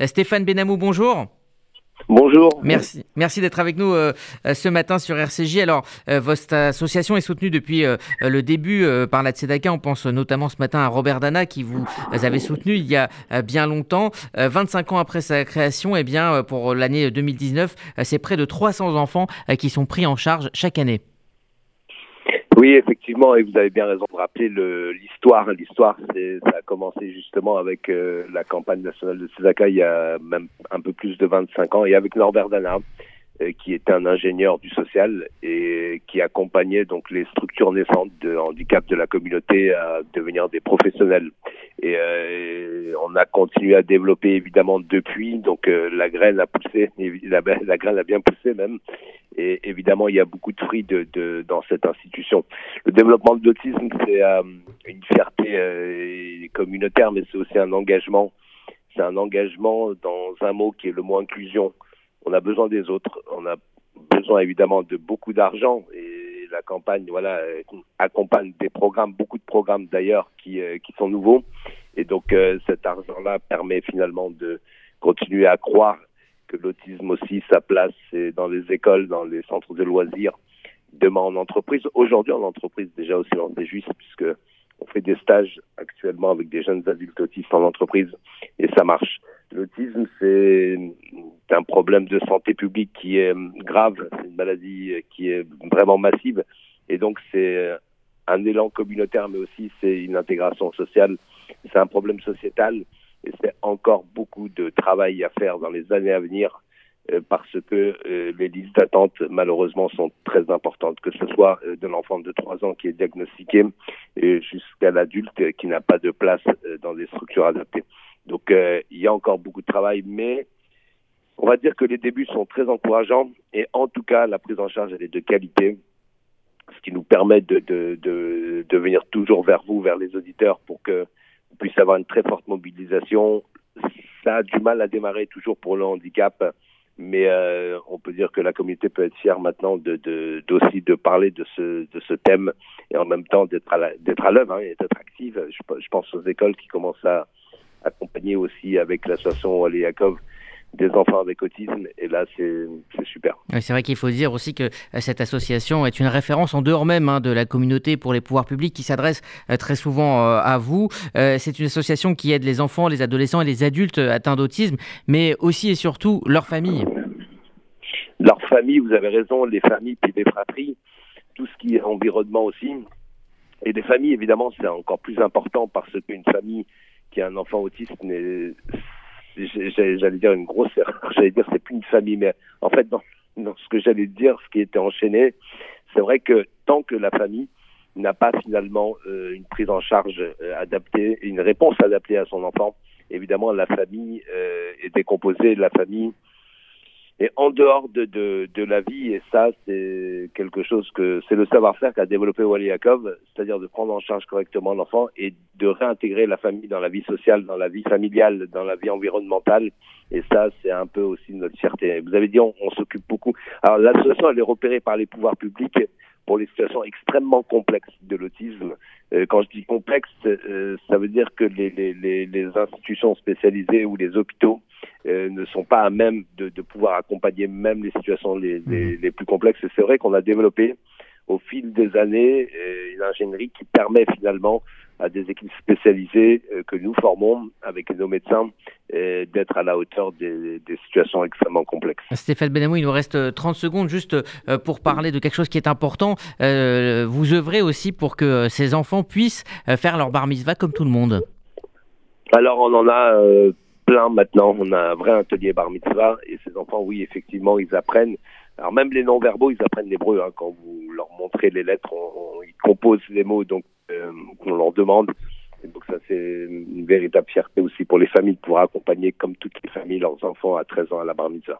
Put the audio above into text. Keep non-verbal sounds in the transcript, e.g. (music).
Euh, Stéphane Benamou, bonjour. Bonjour. Merci, merci d'être avec nous euh, euh, ce matin sur RCJ. Alors, votre association est soutenue depuis le début par la Tzedaka. On pense notamment ce matin à Robert Dana qui vous avait soutenu il y a bien longtemps. 25 ans après sa création, eh bien, pour l'année 2019, c'est près de 300 enfants qui sont pris en charge chaque année. Oui, effectivement, et vous avez bien raison de rappeler l'histoire. L'histoire, ça a commencé justement avec euh, la campagne nationale de Césaka il y a même un peu plus de 25 ans, et avec Norbert Dana, euh, qui était un ingénieur du social et qui accompagnait donc les structures naissantes de handicap de la communauté à devenir des professionnels. Euh, on a continué à développer évidemment depuis. Donc la graine a poussé, la, graine a bien poussé même. Et évidemment, il y a beaucoup de fruits de, dans cette institution. Le développement de l'autisme, c'est euh, une fierté euh, communautaire, mais c'est aussi un engagement. C'est un engagement dans un mot qui est le mot inclusion. On a besoin des autres. On a besoin évidemment de beaucoup d'argent et la campagne, voilà, accompagne des programmes, beaucoup de programmes d'ailleurs qui, euh, qui sont nouveaux. Et donc cet argent-là permet finalement de continuer à croire que l'autisme aussi, sa place, c'est dans les écoles, dans les centres de loisirs, demain en entreprise. Aujourd'hui en entreprise, déjà aussi, c'est juste, puisque on fait des stages actuellement avec des jeunes adultes autistes en entreprise et ça marche. L'autisme, c'est un problème de santé publique qui est grave, c'est une maladie qui est vraiment massive et donc c'est un élan communautaire, mais aussi c'est une intégration sociale. C'est un problème sociétal et c'est encore beaucoup de travail à faire dans les années à venir euh, parce que euh, les listes d'attente, malheureusement, sont très importantes, que ce soit euh, de l'enfant de 3 ans qui est diagnostiqué jusqu'à l'adulte qui n'a pas de place dans des structures adaptées. Donc, il y a encore beaucoup de travail, mais on va dire que les débuts sont très encourageants et en tout cas, la prise en charge, elle est de qualité, ce qui nous permet de, de, de, de venir toujours vers vous, vers les auditeurs, pour que puisse avoir une très forte mobilisation. Ça a du mal à démarrer toujours pour le handicap, mais euh, on peut dire que la communauté peut être fière maintenant de, de, d'aussi de parler de ce, de ce thème et en même temps d'être à, d'être à l'œuvre hein, et d'être active. Je, je, pense aux écoles qui commencent à accompagner aussi avec l'association Wally Yakov des enfants avec autisme. Et là, c'est super. c'est vrai qu'il faut dire aussi que euh, cette association est une référence en dehors même hein, de la communauté pour les pouvoirs publics qui s'adresse euh, très souvent euh, à vous. c'est une association qui aide les enfants, les adolescents et les adultes atteints d'autisme, mais aussi et surtout leurs familles. Leurs familles, vous avez raison, les familles puis les fratries, tout ce qui est environnement aussi. Et les familles, évidemment, c'est encore plus important parce qu'une famille qui a un enfant autiste j'allais dire une grosse erreur, (laughs) j'allais dire c'est plus une famille, mais en fait dans, dans ce que j'allais dire, ce qui était enchaîné, c'est vrai que tant que la famille n'a pas finalement euh, une prise en charge euh, adaptée, une réponse adaptée à son enfant, évidemment la famille euh, est décomposée, la famille et en dehors de, de, de la vie, et ça, c'est quelque chose que c'est le savoir-faire qu'a développé Wally Yakov, c'est-à-dire de prendre en charge correctement l'enfant et de réintégrer la famille dans la vie sociale, dans la vie familiale, dans la vie environnementale. Et ça, c'est un peu aussi notre fierté. Vous avez dit, on, on s'occupe beaucoup. Alors, l'association, elle est repérée par les pouvoirs publics pour les situations extrêmement complexes de l'autisme. Euh, quand je dis complexe, euh, ça veut dire que les, les, les, les institutions spécialisées ou les hôpitaux euh, ne sont pas à même de, de, pouvoir accompagner même les situations les, les, mhm. les plus complexes. Et c'est vrai qu'on a développé au fil des années euh, une ingénierie qui permet finalement à des équipes spécialisées euh, que nous formons avec nos médecins d'être à la hauteur des, des, situations extrêmement complexes. Stéphane Benamou, il nous reste 30 secondes juste pour parler de quelque chose qui est important. vous œuvrez aussi pour que ces enfants puissent faire leur bar mitzvah comme tout le monde. Alors on en a plein maintenant. On a un vrai atelier bar mitzvah et ces enfants, oui, effectivement, ils apprennent. Alors même les non-verbaux, ils apprennent l'hébreu. Hein. Quand vous leur montrez les lettres, ils composent les mots donc euh, qu'on leur demande. Et donc ça, c'est une véritable fierté aussi pour les familles de pouvoir accompagner, comme toutes les familles, leurs enfants à 13 ans à la bar mitzvah.